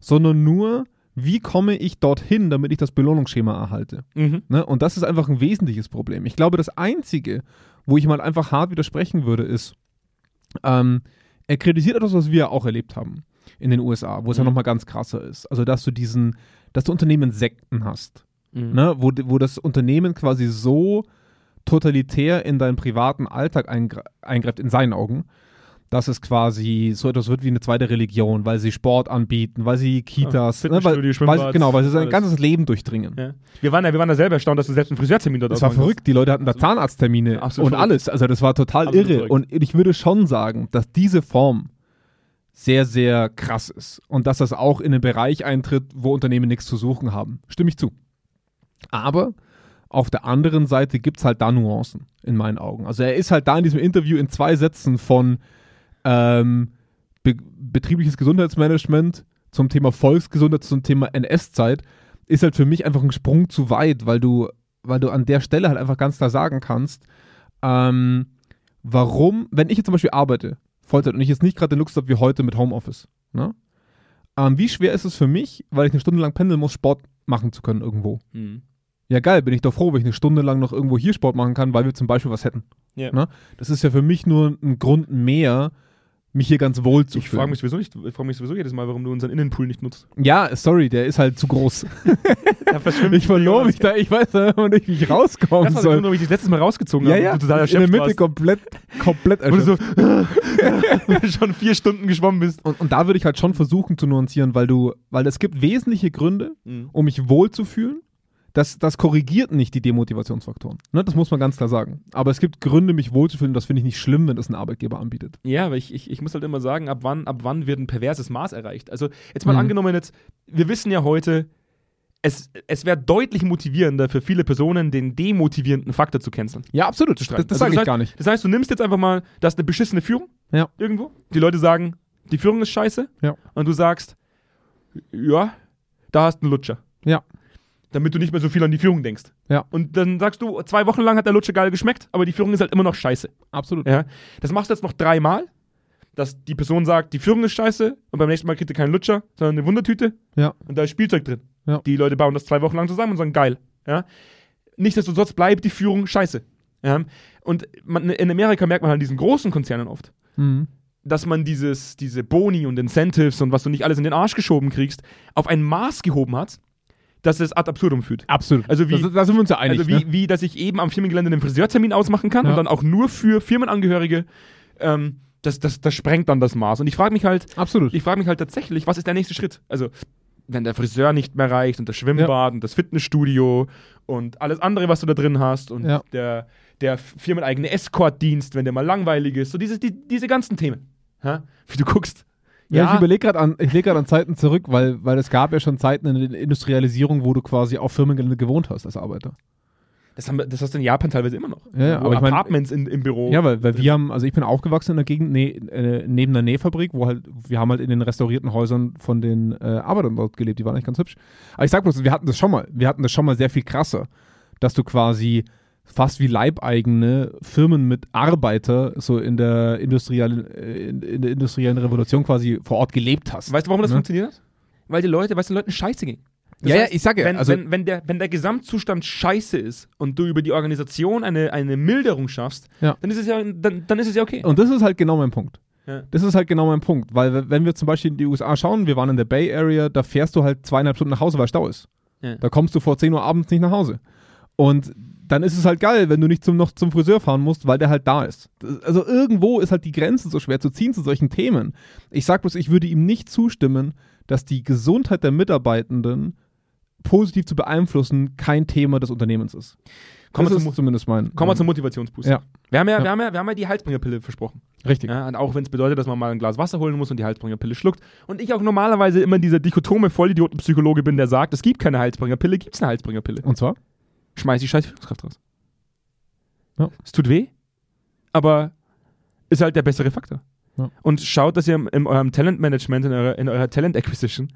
sondern nur, wie komme ich dorthin, damit ich das Belohnungsschema erhalte. Mhm. Ne? Und das ist einfach ein wesentliches Problem. Ich glaube, das Einzige, wo ich mal einfach hart widersprechen würde, ist, ähm, er kritisiert etwas, was wir auch erlebt haben in den USA, wo es ja Mhm. nochmal ganz krasser ist. Also, dass du diesen, dass du Unternehmenssekten hast, Mhm. ne? wo, wo das Unternehmen quasi so totalitär in deinen privaten Alltag eingre eingreift, in seinen Augen, dass es quasi so etwas wird wie eine zweite Religion, weil sie Sport anbieten, weil sie Kitas, Ja, ne? weil, weil, genau, weil sie sein alles. ganzes Leben durchdringen. Ja. Wir, waren ja, wir waren da selber erstaunt, dass du selbst einen Friseurtermin dort Das war verrückt. Die Leute hatten da Zahnarzttermine Absolut und verrückt. alles. Also das war total Absolut irre. verrückt. Und ich würde schon sagen, dass diese Form sehr, sehr krass ist. Und dass das auch in einen Bereich eintritt, wo Unternehmen nichts zu suchen haben. Stimme ich zu. Aber auf der anderen Seite gibt es halt da Nuancen, in meinen Augen. Also er ist halt da in diesem Interview in zwei Sätzen von ähm, be betriebliches Gesundheitsmanagement zum Thema Volksgesundheit, zum Thema NS-Zeit, ist halt für mich einfach ein Sprung zu weit, weil du, weil du an der Stelle halt einfach ganz klar sagen kannst, ähm, warum, wenn ich jetzt zum Beispiel arbeite, Vollzeit, und ich jetzt nicht gerade den Luxus habe wie heute mit Homeoffice, ne? ähm, wie schwer ist es für mich, weil ich eine Stunde lang pendeln muss, Sport machen zu können irgendwo? Mhm. Ja, geil, bin ich doch froh, wenn ich eine Stunde lang noch irgendwo hier Sport machen kann, weil wir zum Beispiel was hätten. Ja. Ne? Das ist ja für mich nur ein Grund mehr, mich hier ganz wohl zu Ich fühlen. frage mich sowieso nicht, ich frage mich sowieso jedes Mal, warum du unseren Innenpool nicht nutzt. Ja, sorry, der ist halt zu groß. Da ich verlor mich da, ich weiß nicht, wie ich rauskommen Das war soll. Warum ich dich letztes Mal rausgezogen Ja, habe. ja, total in der erschöpft Mitte warst. komplett, komplett Wo du so erschöpft. schon vier Stunden geschwommen bist. Und, und da würde ich halt schon versuchen zu nuancieren, weil du, weil es gibt wesentliche Gründe, Mhm. um mich wohlzufühlen. Das, das korrigiert nicht die Demotivationsfaktoren. Ne? Das muss man ganz klar sagen. Aber es gibt Gründe, mich wohlzufühlen. Das finde ich nicht schlimm, wenn das ein Arbeitgeber anbietet. Ja, aber ich, ich, ich muss halt immer sagen, ab wann, ab wann wird ein perverses Maß erreicht? Also jetzt mal Mhm. angenommen jetzt, wir wissen ja heute, es, es wäre deutlich motivierender für viele Personen, den demotivierenden Faktor zu canceln. Ja, absolut. Das, das Also sage das ich gar nicht. Das heißt, du nimmst jetzt einfach mal, da ist eine beschissene Führung Ja. irgendwo. Die Leute sagen, die Führung ist scheiße. Ja. Und du sagst, ja, da hast du einen Lutscher. Ja. Damit du nicht mehr so viel an die Führung denkst. Ja. Und dann sagst du, zwei Wochen lang hat der Lutscher geil geschmeckt, aber die Führung ist halt immer noch scheiße. Absolut. Ja. Das machst du jetzt noch dreimal, dass die Person sagt, die Führung ist scheiße und beim nächsten Mal kriegt ihr keinen Lutscher, sondern eine Wundertüte Ja. und da ist Spielzeug drin. Ja. Die Leute bauen das zwei Wochen lang zusammen und sagen, geil. Ja. Nichtsdestotrotz bleibt die Führung scheiße. Ja. Und man, in Amerika merkt man halt diesen großen Konzernen oft, Mhm. dass man dieses, diese Boni und Incentives und was du nicht alles in den Arsch geschoben kriegst, auf ein Maß gehoben hat, dass es ad absurdum führt. Absolut. Also wie- da, sind wir uns ja einig. also wie, ne? wie, dass ich eben am Firmengelände einen Friseurtermin ausmachen kann Ja. und dann auch nur für Firmenangehörige, ähm, das, das, das sprengt dann das Maß. Und ich frage mich halt, Absolut. ich frage mich halt tatsächlich, was ist der nächste Schritt? Also wenn der Friseur nicht mehr reicht und das Schwimmbad und das Fitnessstudio und alles andere, was du da drin hast und Ja. der, der firmeneigene Escort-Dienst, wenn der mal langweilig ist, so diese, die, diese ganzen Themen. Ja? Wie du guckst. Ja, ich überlege gerade an, ich leg grad an Zeiten zurück, weil, weil es gab ja schon Zeiten in der Industrialisierung, wo du quasi auf Firmengelände gewohnt hast als Arbeiter. das, haben das hast du in Japan teilweise immer noch. Ja, ja, aber ich mein- Apartments in, im Büro. Ja, weil, weil wir haben, also ich bin aufgewachsen in der Gegend ne, äh, neben der Nähfabrik, wo halt, wir haben halt in den restaurierten Häusern von den äh, Arbeitern dort gelebt, die waren eigentlich ganz hübsch. Aber ich sag bloß, wir hatten das schon mal, wir hatten das schon mal sehr viel krasser, dass du quasi fast wie leibeigene Firmen mit Arbeiter so in der industriellen, äh, in, in der industriellen Revolution quasi vor Ort gelebt hast. Weißt du, warum das Ne? funktioniert hat? Weil die Leute, weil es den Leuten scheiße ging. Das Ja, ja, heißt, ich sag ja, wenn, also- wenn, wenn, der, wenn der Gesamtzustand scheiße ist und du über die Organisation eine, eine Milderung schaffst, Ja. dann, ist es ja, dann, dann ist es ja okay. Und das ist halt genau mein Punkt. Ja. Das ist halt genau mein Punkt, weil wenn wir zum Beispiel in die USA schauen, wir waren in der Bay Area, da fährst du halt zweieinhalb Stunden nach Hause, weil Stau ist. Ja. Da kommst du vor 10 Uhr abends nicht nach Hause. Und dann ist es halt geil, wenn du nicht zum, noch zum Friseur fahren musst, weil der halt da ist. Also irgendwo ist halt die Grenze so schwer zu ziehen zu solchen Themen. Ich sag bloß, ich würde ihm nicht zustimmen, dass die Gesundheit der Mitarbeitenden positiv zu beeinflussen kein Thema des Unternehmens ist. Kommen wir zum- zumindest mein. Kommen wir zum Motivationsboost. Ja. Wir, haben ja, Ja. Wir, haben ja, wir haben ja die Halsbringerpille versprochen. richtig. Ja, und auch wenn es bedeutet, dass man mal ein Glas Wasser holen muss und die Halsbringerpille schluckt. Und ich auch normalerweise immer dieser dichotome Vollidioten-Psychologe bin, der sagt, es gibt keine Halsbringerpille, gibt es eine Halsbringerpille. Und zwar? Schmeiß die scheiß Führungskraft raus. Ja. Es tut weh, aber ist halt der bessere Faktor. Ja. Und schaut, dass ihr in, in eurem Talentmanagement, in eurer, in eurer Talent Acquisition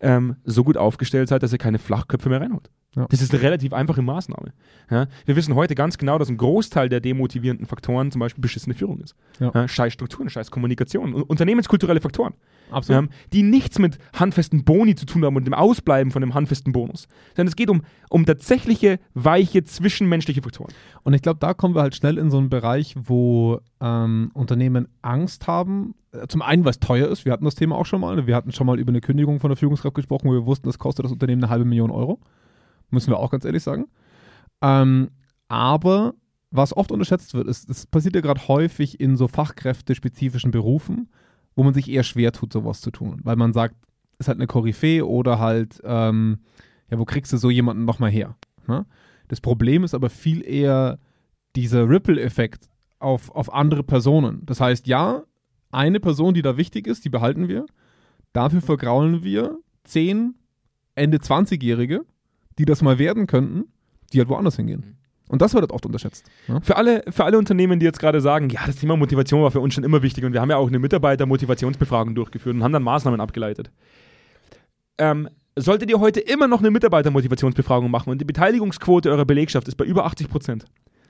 ähm, so gut aufgestellt seid, dass ihr keine Flachköpfe mehr reinholt. Ja. Das ist eine relativ einfache Maßnahme. Ja? Wir wissen heute ganz genau, dass ein Großteil der demotivierenden Faktoren zum Beispiel beschissene Führung ist. Ja. scheiß Strukturen, scheiß Kommunikation, un- unternehmenskulturelle Faktoren Absolut. ähm, die nichts mit handfesten Boni zu tun haben und dem Ausbleiben von dem handfesten Bonus. Sondern es geht um, um tatsächliche, weiche, zwischenmenschliche Faktoren. Und ich glaube, da kommen wir halt schnell in so einen Bereich, wo ähm, Unternehmen Angst haben. Äh, Zum einen, weil es teuer ist. Wir hatten das Thema auch schon mal. Wir hatten schon mal über eine Kündigung von der Führungskraft gesprochen, wo wir wussten, das kostet das Unternehmen eine halbe Million Euro. Müssen wir auch ganz ehrlich sagen. Ähm, aber was oft unterschätzt wird, ist, das passiert ja gerade häufig in so fachkräftespezifischen Berufen, wo man sich eher schwer tut, sowas zu tun. Weil man sagt, ist halt eine Koryphäe oder halt, ähm, ja, wo kriegst du so jemanden nochmal her? Ne? Das Problem ist aber viel eher dieser Ripple-Effekt auf, auf andere Personen. Das heißt, ja, eine Person, die da wichtig ist, die behalten wir. Dafür vergraulen wir zehn Ende 20-Jährige, die das mal werden könnten, die halt woanders hingehen. Und das wird halt oft unterschätzt. Ne? Für alle, für alle Unternehmen, die jetzt gerade sagen, ja, das Thema Motivation war für uns schon immer wichtig und wir haben ja auch eine Mitarbeiter-Motivationsbefragung durchgeführt und haben dann Maßnahmen abgeleitet. Ähm, solltet ihr heute immer noch eine Mitarbeiter-Motivationsbefragung machen und die Beteiligungsquote eurer Belegschaft ist bei über 80 Prozent,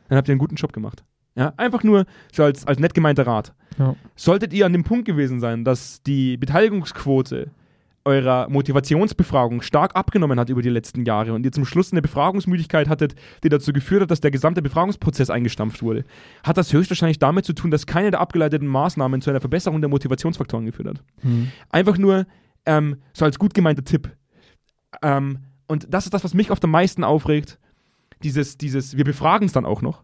dann habt ihr einen guten Job gemacht. Ja, einfach nur so als, als nett gemeinter Rat. Ja. Solltet ihr an dem Punkt gewesen sein, dass die Beteiligungsquote eurer Motivationsbefragung stark abgenommen hat über die letzten Jahre und ihr zum Schluss eine Befragungsmüdigkeit hattet, die dazu geführt hat, dass der gesamte Befragungsprozess eingestampft wurde, hat das höchstwahrscheinlich damit zu tun, dass keine der abgeleiteten Maßnahmen zu einer Verbesserung der Motivationsfaktoren geführt hat. Hm. Einfach nur ähm, so als gut gemeinter Tipp. Ähm, und das ist das, was mich oft am meisten aufregt. Dieses, dieses, wir befragen es dann auch noch,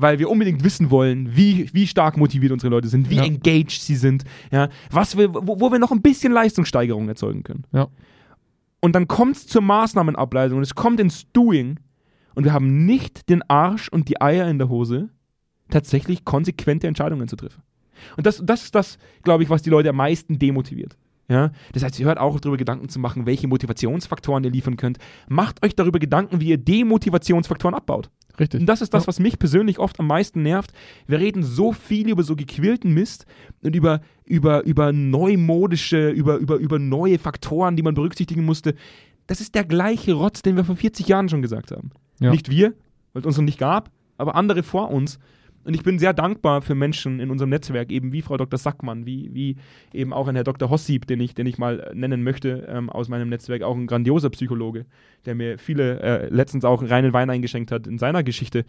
weil wir unbedingt wissen wollen, wie, wie stark motiviert unsere Leute sind, wie Ja. engaged sie sind, ja, was wir, wo, wo wir noch ein bisschen Leistungssteigerung erzeugen können. Ja. Und dann kommt es zur Maßnahmenableitung und es kommt ins Doing und wir haben nicht den Arsch und die Eier in der Hose, tatsächlich konsequente Entscheidungen zu treffen. Und das, das ist das, glaube ich, was die Leute am meisten demotiviert. Ja? Das heißt, ihr hört auch darüber Gedanken zu machen, welche Motivationsfaktoren ihr liefern könnt. Macht euch darüber Gedanken, wie ihr Demotivationsfaktoren abbaut. Richtig. Und das ist das, Ja. was mich persönlich oft am meisten nervt. Wir reden so viel über so gequälten Mist und über, über, über neumodische, über, über, über neue Faktoren, die man berücksichtigen musste. Das ist der gleiche Rotz, den wir vor 40 Jahren schon gesagt haben. Ja. Nicht wir, weil es uns noch nicht gab, aber andere vor uns. Und ich bin sehr dankbar für Menschen in unserem Netzwerk, eben wie Frau Dr. Sackmann, wie, wie eben auch ein Herr Dr. Hossip, den ich, den ich mal äh, nennen möchte ähm, aus meinem Netzwerk, auch ein grandioser Psychologe, der mir viele, äh, letztens auch reinen Wein eingeschenkt hat in seiner Geschichte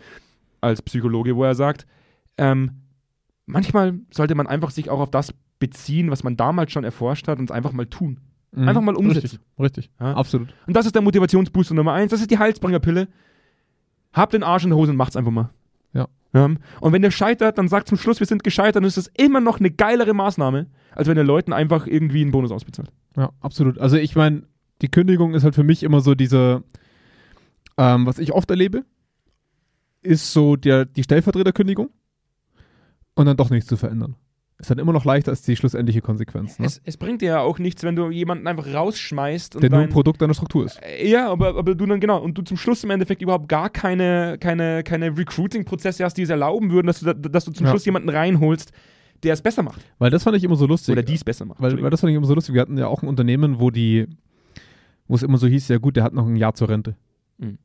als Psychologe, wo er sagt, ähm, manchmal sollte man einfach sich auch auf das beziehen, was man damals schon erforscht hat und es einfach mal tun. Mhm. einfach mal umsetzen. Richtig, richtig. Ja. absolut. Und das ist der Motivationsbooster Nummer eins. Das ist die Halsbringerpille. Habt den Arsch in der Hose und macht's einfach mal. Und wenn ihr scheitert, dann sagt zum Schluss, wir sind gescheitert, dann ist das immer noch eine geilere Maßnahme, als wenn ihr Leuten einfach irgendwie einen Bonus ausbezahlt. Ja, absolut. Also ich meine, die Kündigung ist halt für mich immer so diese, ähm, was ich oft erlebe, ist so der, die Stellvertreterkündigung und dann doch nichts zu verändern. Ist dann immer noch leichter als die schlussendliche Konsequenz. Ne? Es, es bringt dir ja auch nichts, wenn du jemanden einfach rausschmeißt und Der nur ein Produkt deiner Struktur ist. Äh, Ja, aber, aber du dann genau und du zum Schluss im Endeffekt überhaupt gar keine, keine, keine Recruiting-Prozesse hast, die es erlauben würden, dass du, da- dass du zum Ja. Schluss jemanden reinholst, der es besser macht. Weil das fand ich immer so lustig. Oder die es besser macht. Weil, weil das fand ich immer so lustig. Wir hatten ja auch ein Unternehmen, wo die, wo es immer so hieß, ja gut, der hat noch ein Jahr zur Rente. Mhm.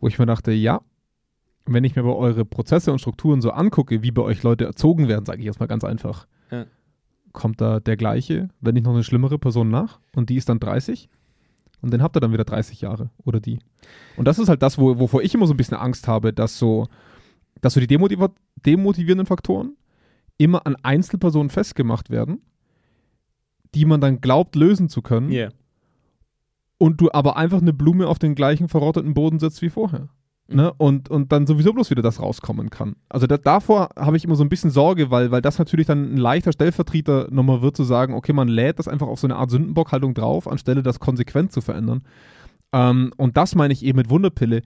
Wo ich mir dachte, ja, wenn ich mir aber eure Prozesse und Strukturen so angucke, wie bei euch Leute erzogen werden, sage ich jetzt mal ganz einfach, Ja. kommt da der gleiche, wenn nicht noch eine schlimmere Person nach und die ist dann 30 und dann habt ihr dann wieder 30 Jahre oder die. Und das ist halt das, wo, wovor ich immer so ein bisschen Angst habe, dass so, dass so die demotiva demotivierenden Faktoren immer an Einzelpersonen festgemacht werden, die man dann glaubt lösen zu können Yeah. und du aber einfach eine Blume auf den gleichen verrotteten Boden setzt wie vorher. Ne? Und, und dann sowieso bloß wieder das rauskommen kann. Also da, davor habe ich immer so ein bisschen Sorge, weil, weil das natürlich dann ein leichter Stellvertreter nochmal wird, zu sagen, okay, man lädt das einfach auf so eine Art Sündenbockhaltung drauf, anstelle das konsequent zu verändern. Ähm, und das meine ich eben mit Wunderpille.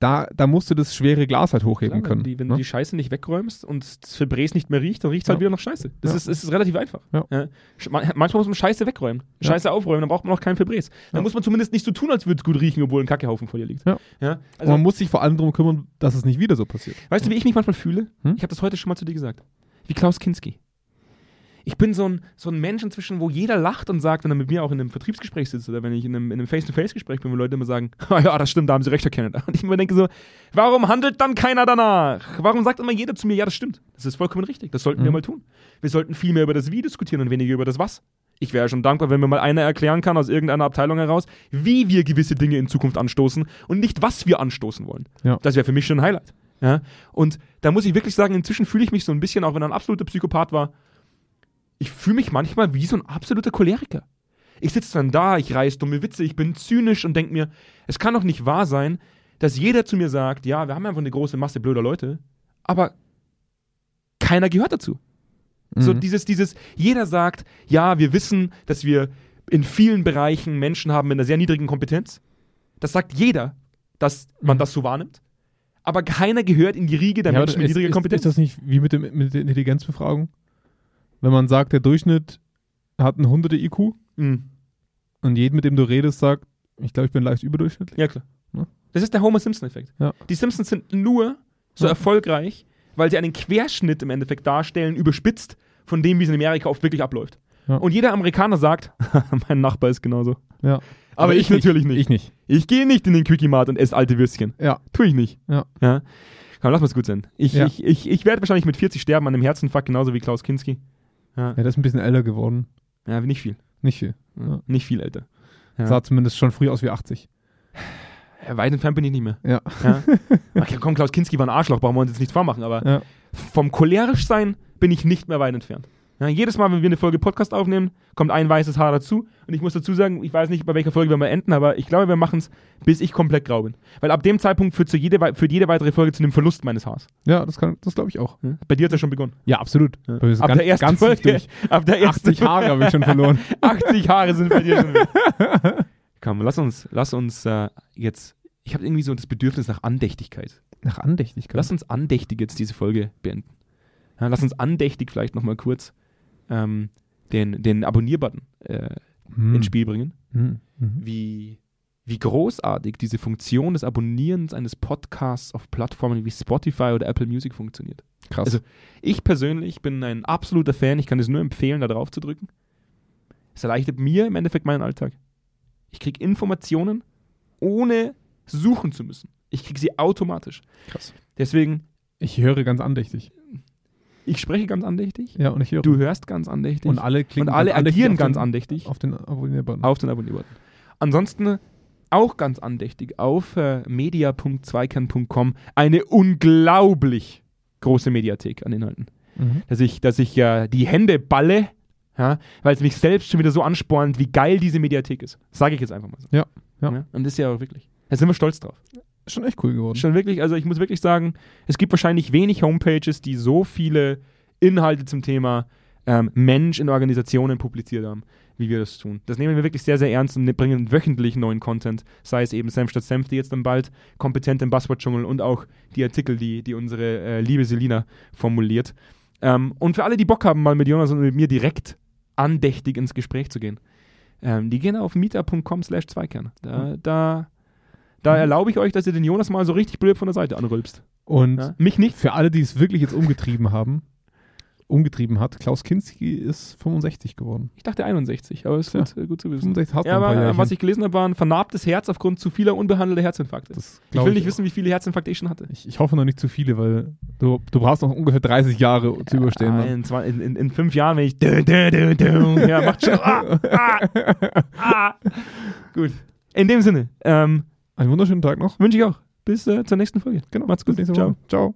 Da, da musst du das schwere Glas halt hochheben Klar, können. Wenn, die, wenn ne? du die Scheiße nicht wegräumst und das Febrés nicht mehr riecht, dann riecht es halt Ja. wieder nach Scheiße. Das Ja. ist, ist relativ einfach. Ja. Manchmal muss man Scheiße wegräumen. Scheiße aufräumen, dann braucht man auch kein Febrés. Dann muss man zumindest nicht so tun, als würde es gut riechen, obwohl ein Kackehaufen vor dir liegt. Ja. Also, man muss sich vor allem darum kümmern, dass es nicht wieder so passiert. weißt du, wie ich mich manchmal fühle? Hm? Ich habe das heute schon mal zu dir gesagt. Wie Klaus Kinski. Ich bin so ein, so ein Mensch inzwischen, wo jeder lacht und sagt, wenn er mit mir auch in einem Vertriebsgespräch sitzt oder wenn ich in einem, in einem Face-to-Face-Gespräch bin, wo Leute immer sagen, ah ja, das stimmt, da haben sie recht, Herr Canada. Und ich mir denke so, warum handelt dann keiner danach? Warum sagt immer jeder zu mir, ja, das stimmt. Das ist vollkommen richtig. Das sollten wir Mhm. mal tun. Wir sollten viel mehr über das Wie diskutieren und weniger über das Was. Ich wäre schon dankbar, wenn mir mal einer erklären kann aus irgendeiner Abteilung heraus, wie wir gewisse Dinge in Zukunft anstoßen und nicht, was wir anstoßen wollen. Ja. Das wäre für mich schon ein Highlight. Ja? Und da muss ich wirklich sagen, inzwischen fühle ich mich so ein bisschen, auch wenn er ein absoluter Psychopath war, ich fühle mich manchmal wie so ein absoluter Choleriker. Ich sitze dann da, ich reiß dumme Witze, ich bin zynisch und denke mir, es kann doch nicht wahr sein, dass jeder zu mir sagt, ja, wir haben einfach eine große Masse blöder Leute, aber keiner gehört dazu. So Mhm. dieses, dieses, jeder sagt, ja, wir wissen, dass wir in vielen Bereichen Menschen haben mit einer sehr niedrigen Kompetenz. Das sagt jeder, dass man Mhm. das so wahrnimmt. Aber keiner gehört in die Riege der Ja, Menschen mit ist, niedriger ist, Kompetenz. ist das nicht wie mit, dem, mit der Intelligenzbefragung? Wenn man sagt, der Durchschnitt hat einen 100er IQ Mhm. und jeden, mit dem du redest, sagt, ich glaube, ich bin leicht überdurchschnittlich. Ja, klar. Ja. Das ist der Homer Simpson-Effekt. Ja. Die Simpsons sind nur so Ja. erfolgreich, weil sie einen Querschnitt im Endeffekt darstellen, überspitzt von dem, wie es in Amerika oft wirklich abläuft. Ja. Und jeder Amerikaner sagt, mein Nachbar ist genauso. Ja. Aber, ich, natürlich nicht. Ich nicht. Ich gehe nicht in den Quickie-Mart und esse alte Würstchen. Ja. Tue ich nicht. Ja. ja? Komm, lass mal's gut sein. Ich, ich, ich, ich werde wahrscheinlich mit 40 sterben an einem Herzinfarkt, genauso wie Klaus Kinski. Ja, Ja, der ist ein bisschen älter geworden. ja nicht viel. Nicht viel. Ja. Nicht viel älter. Ja. Sah zumindest schon früh aus wie 80. Ja, weit entfernt bin ich nicht mehr. Ja. Ja. Okay, komm, Klaus Kinski war ein Arschloch, brauchen wir uns jetzt nichts vormachen, aber vom cholerisch sein bin ich nicht mehr weit entfernt. Ja, jedes Mal, wenn wir eine Folge Podcast aufnehmen, kommt ein weißes Haar dazu. Und ich muss dazu sagen, ich weiß nicht, bei welcher Folge wir mal enden, aber ich glaube, wir machen es, bis ich komplett grau bin. Weil ab dem Zeitpunkt führt, zu jede, führt jede weitere Folge zu einem Verlust meines Haars. Ja, das, kann- das glaube ich auch. Ja? Bei dir hat es ja schon begonnen. Ja, absolut. Ja. Ab ganz, der ersten Folge, ab der ersten 80 Haare habe ich schon verloren. 80 Haare sind bei dir schon weg. Komm, lass uns, lass uns äh, jetzt. Ich habe irgendwie so das Bedürfnis nach Andächtigkeit. Nach Andächtigkeit. Lass uns andächtig jetzt diese Folge beenden. Ja, lass uns andächtig vielleicht nochmal kurz ähm, den, den Abonnier-Button äh, Hm. ins Spiel bringen. Hm. Mhm. Wie, wie großartig diese Funktion des Abonnierens eines Podcasts auf Plattformen wie Spotify oder Apple Music funktioniert. Krass. Also, Ich persönlich bin ein absoluter Fan. Ich kann es nur empfehlen, da drauf zu drücken. Es erleichtert mir im Endeffekt meinen Alltag. Ich kriege Informationen, ohne suchen zu müssen. Ich kriege sie automatisch. Krass. Deswegen, Ich höre ganz andächtig. Ich spreche ganz andächtig. Ja, und ich höre. Du hörst ganz andächtig. und alle und klicken alle ganz agieren ganz den, andächtig Auf den Abonnier-Button. auf den Abonnier-Button. Ansonsten auch ganz andächtig auf äh, media.zweikern.com eine unglaublich große Mediathek an Inhalten. Mhm. dass ich, dass ich ja die Hände balle, ja, weil es mich selbst schon wieder so anspornt, wie geil diese Mediathek ist. Sage ich jetzt einfach mal so. Ja, ja. Und das ist ja auch wirklich. Da sind wir stolz drauf. Schon echt cool geworden. Schon wirklich, also ich muss wirklich sagen, es gibt wahrscheinlich wenig Homepages, die so viele Inhalte zum Thema ähm, Mensch in Organisationen publiziert haben, wie wir das tun. Das nehmen wir wirklich sehr, sehr ernst und bringen wöchentlich neuen Content, sei es eben Senf statt Senf, die jetzt dann bald kompetent im Buzzword-Dschungel und auch die Artikel, die, die unsere äh, liebe Selina formuliert. Ähm, und für alle, die Bock haben, mal mit Jonas und mit mir direkt andächtig ins Gespräch zu gehen, ähm, die gehen auf meetup.com slash Zweikern. Da, da, da Mhm. erlaube ich euch, dass ihr den Jonas mal so richtig blöd von der Seite anrülpst. Und Ja? Mich nicht. für alle, die es wirklich jetzt umgetrieben haben, umgetrieben hat, Klaus Kinski ist 65 geworden. Ich dachte 61, aber ist Ja. gut, äh, gut zu wissen. 65 hat Ja, aber äh, was ich gelesen habe, war ein vernarbtes Herz aufgrund zu vieler unbehandelter Herzinfarkte. das ich will nicht auch. wissen, wie viele Herzinfarkte ich schon hatte. Ich, ich hoffe noch nicht zu viele, weil du, du brauchst noch ungefähr 30 Jahre zu überstehen. Ah, dann. in, zwei, in, in, in fünf Jahren, wenn ich. Dö, dö, dö, dö, ja, macht schon. Ah, ah, ah. Gut. In dem Sinne, ähm, Einen wunderschönen Tag noch. wünsche ich auch. Bis äh, zur nächsten Folge. Genau. Macht's gut. Nächste Ciao. Woche. Ciao.